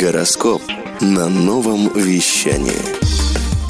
Гороскоп на новом вещании.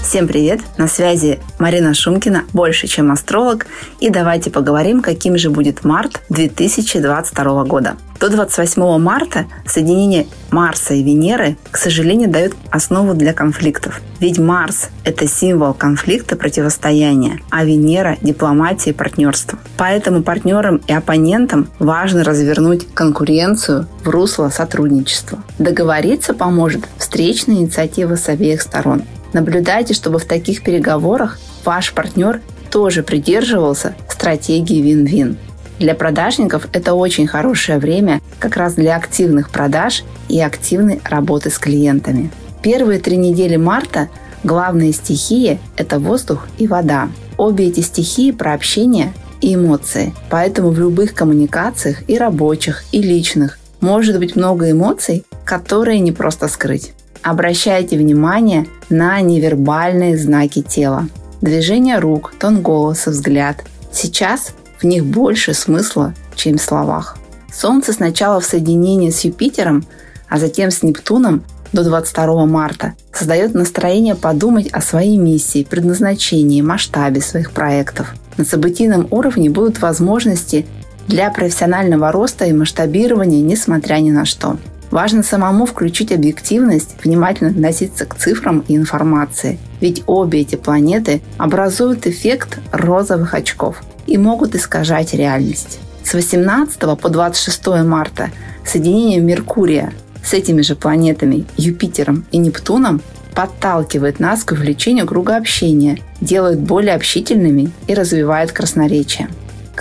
Всем привет! На связи Марина Шумкина, больше чем астролог. И давайте поговорим, каким же будет март 2022 года. До 28 марта соединение Марса и Венеры, к сожалению, дает основу для конфликтов. Ведь Марс – это символ конфликта, противостояния, а Венера – дипломатии и партнерства. Поэтому партнерам и оппонентам важно развернуть конкуренцию в русло сотрудничества. Договориться поможет встречная инициатива с обеих сторон. Наблюдайте, чтобы в таких переговорах ваш партнер тоже придерживался стратегии вин-вин. Для продажников это очень хорошее время как раз для активных продаж и активной работы с клиентами. Первые три недели марта главные стихии – это воздух и вода. Обе эти стихии про общение и эмоции. Поэтому в любых коммуникациях и рабочих, и личных может быть много эмоций, которые не просто скрыть. Обращайте внимание на невербальные знаки тела. Движение рук, тон голоса, взгляд. Сейчас в них больше смысла, чем в словах. Солнце сначала в соединении с Юпитером, а затем с Нептуном до 22 марта создает настроение подумать о своей миссии, предназначении, масштабе своих проектов. На событийном уровне будут возможности для профессионального роста и масштабирования, несмотря ни на что. Важно самому включить объективность, внимательно относиться к цифрам и информации. Ведь обе эти планеты образуют эффект розовых очков и могут искажать реальность. С 18 по 26 марта соединение Меркурия с этими же планетами Юпитером и Нептуном подталкивает нас к увеличению круга общения, делает более общительными и развивает красноречие.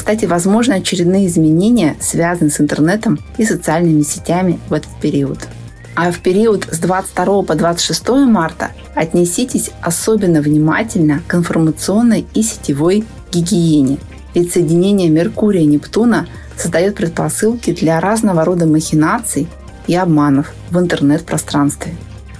Кстати, возможно очередные изменения связаны с интернетом и социальными сетями в этот период. А в период с 22 по 26 марта отнеситесь особенно внимательно к информационной и сетевой гигиене. Ведь соединение Меркурия и Нептуна создает предпосылки для разного рода махинаций и обманов в интернет-пространстве.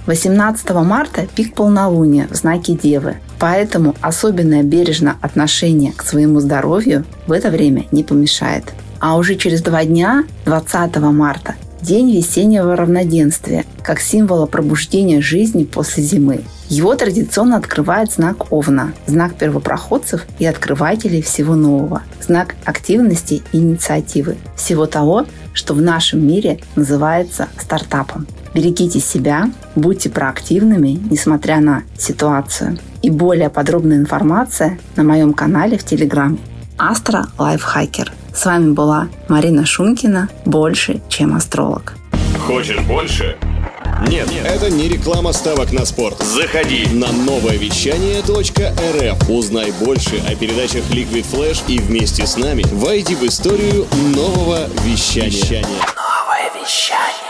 18 марта – пик полнолуния в знаке Девы, поэтому особенное бережное отношение к своему здоровью в это время не помешает. А уже через два дня, 20 марта, день весеннего равноденствия, как символа пробуждения жизни после зимы. Его традиционно открывает знак Овна, знак первопроходцев и открывателей всего нового, знак активности и инициативы, всего того, что в нашем мире называется стартапом. Берегите себя, будьте проактивными, несмотря на ситуацию. И более подробная информация на моем канале в Телеграме Астро Лайфхакер. С вами была Марина Шумкина, больше, чем астролог. Хочешь больше? Нет, Нет, это не реклама ставок на спорт. Заходи на новое вещание .рф. Узнай больше о передачах Liquid Flash и вместе с нами войди в историю нового вещания. Новое вещание.